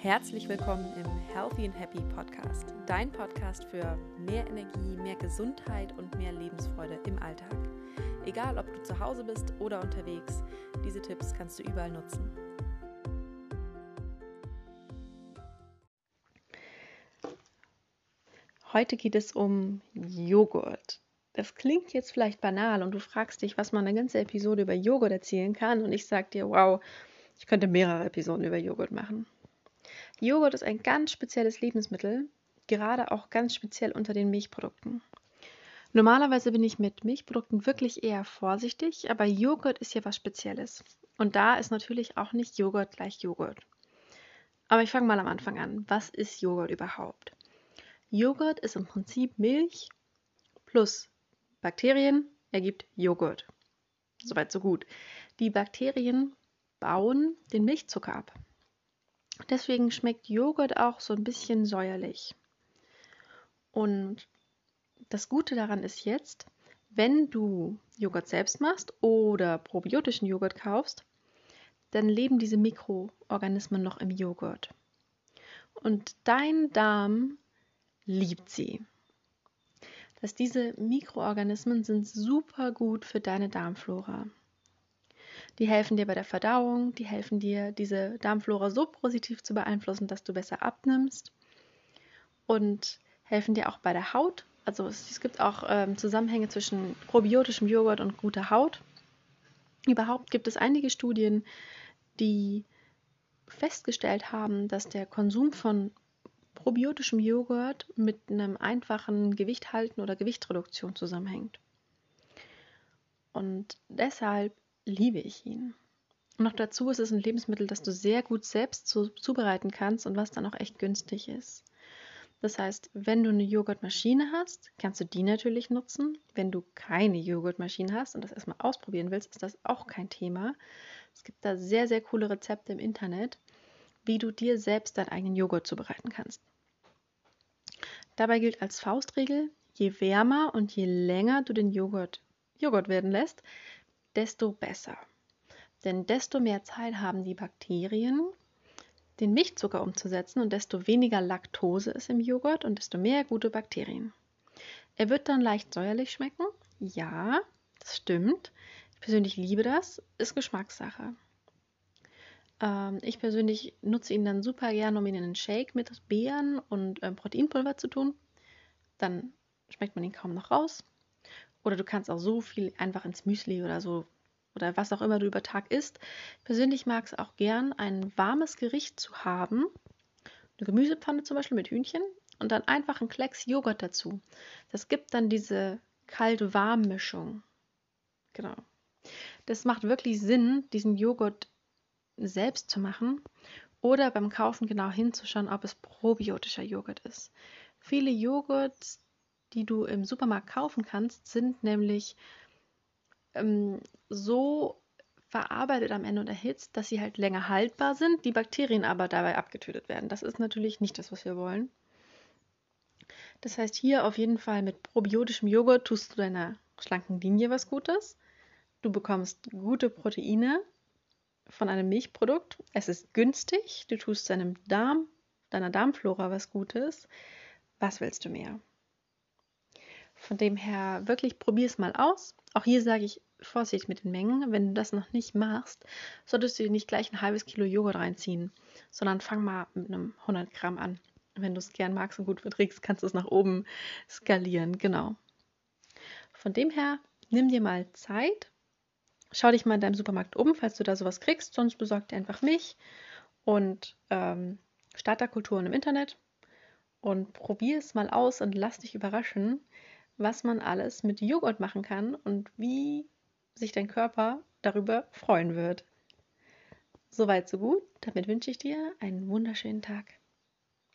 Herzlich willkommen im Healthy and Happy Podcast, dein Podcast für mehr Energie, mehr Gesundheit und mehr Lebensfreude im Alltag. Egal, ob du zu Hause bist oder unterwegs, diese Tipps kannst du überall nutzen. Heute geht es um Joghurt. Das klingt jetzt vielleicht banal und du fragst dich, was man eine ganze Episode über Joghurt erzählen kann und ich sage dir, wow, ich könnte mehrere Episoden über Joghurt machen. Joghurt ist ein ganz spezielles Lebensmittel, gerade auch ganz speziell unter den Milchprodukten. Normalerweise bin ich mit Milchprodukten wirklich eher vorsichtig, aber Joghurt ist ja was Spezielles. Und da ist natürlich auch nicht Joghurt gleich Joghurt. Aber ich fange mal am Anfang an. Was ist Joghurt überhaupt? Joghurt ist im Prinzip Milch plus Bakterien ergibt Joghurt. Soweit so gut. Die Bakterien bauen den Milchzucker ab. Deswegen schmeckt Joghurt auch so ein bisschen säuerlich. Und das Gute daran ist jetzt, wenn du Joghurt selbst machst oder probiotischen Joghurt kaufst, dann leben diese Mikroorganismen noch im Joghurt. Und dein Darm liebt sie. Dass diese Mikroorganismen sind super gut für deine Darmflora. Die helfen dir bei der Verdauung, die helfen dir, diese Darmflora so positiv zu beeinflussen, dass du besser abnimmst und helfen dir auch bei der Haut. Also es, es gibt auch ähm, Zusammenhänge zwischen probiotischem Joghurt und guter Haut. Überhaupt gibt es einige Studien, die festgestellt haben, dass der Konsum von probiotischem Joghurt mit einem einfachen Gewichthalten oder Gewichtreduktion zusammenhängt. Und deshalb liebe ich ihn. Und noch dazu ist es ein Lebensmittel, das du sehr gut selbst zu, zubereiten kannst und was dann auch echt günstig ist. Das heißt, wenn du eine Joghurtmaschine hast, kannst du die natürlich nutzen. Wenn du keine Joghurtmaschine hast und das erstmal ausprobieren willst, ist das auch kein Thema. Es gibt da sehr, sehr coole Rezepte im Internet, wie du dir selbst deinen eigenen Joghurt zubereiten kannst. Dabei gilt als Faustregel, je wärmer und je länger du den Joghurt Joghurt werden lässt, desto besser. Denn desto mehr Zeit haben die Bakterien, den Milchzucker umzusetzen und desto weniger Laktose ist im Joghurt und desto mehr gute Bakterien. Er wird dann leicht säuerlich schmecken. Ja, das stimmt. Ich persönlich liebe das. Ist Geschmackssache. Ähm, ich persönlich nutze ihn dann super gerne, um ihn in einen Shake mit Beeren und ähm, Proteinpulver zu tun. Dann schmeckt man ihn kaum noch raus. Oder du kannst auch so viel einfach ins Müsli oder so oder was auch immer du über Tag isst. Persönlich mag es auch gern, ein warmes Gericht zu haben. Eine Gemüsepfanne zum Beispiel mit Hühnchen und dann einfach ein Klecks Joghurt dazu. Das gibt dann diese kalt-warm-Mischung. Genau. Das macht wirklich Sinn, diesen Joghurt selbst zu machen oder beim Kaufen genau hinzuschauen, ob es probiotischer Joghurt ist. Viele Joghurts, die du im Supermarkt kaufen kannst, sind nämlich ähm, so verarbeitet am Ende und erhitzt, dass sie halt länger haltbar sind, die Bakterien aber dabei abgetötet werden. Das ist natürlich nicht das, was wir wollen. Das heißt, hier auf jeden Fall mit probiotischem Joghurt tust du deiner schlanken Linie was Gutes. Du bekommst gute Proteine von einem Milchprodukt. Es ist günstig. Du tust deinem Darm, deiner Darmflora was Gutes. Was willst du mehr? Von dem her, wirklich probier es mal aus. Auch hier sage ich Vorsicht mit den Mengen. Wenn du das noch nicht machst, solltest du dir nicht gleich ein halbes Kilo Joghurt reinziehen, sondern fang mal mit einem 100 Gramm an. Wenn du es gern magst und gut verträgst, kannst du es nach oben skalieren. Genau. Von dem her, nimm dir mal Zeit. Schau dich mal in deinem Supermarkt um, falls du da sowas kriegst. Sonst besorg dir einfach Milch und ähm, Starterkulturen im Internet und probier es mal aus und lass dich überraschen, was man alles mit Joghurt machen kann und wie sich dein Körper darüber freuen wird. Soweit, so gut. Damit wünsche ich dir einen wunderschönen Tag.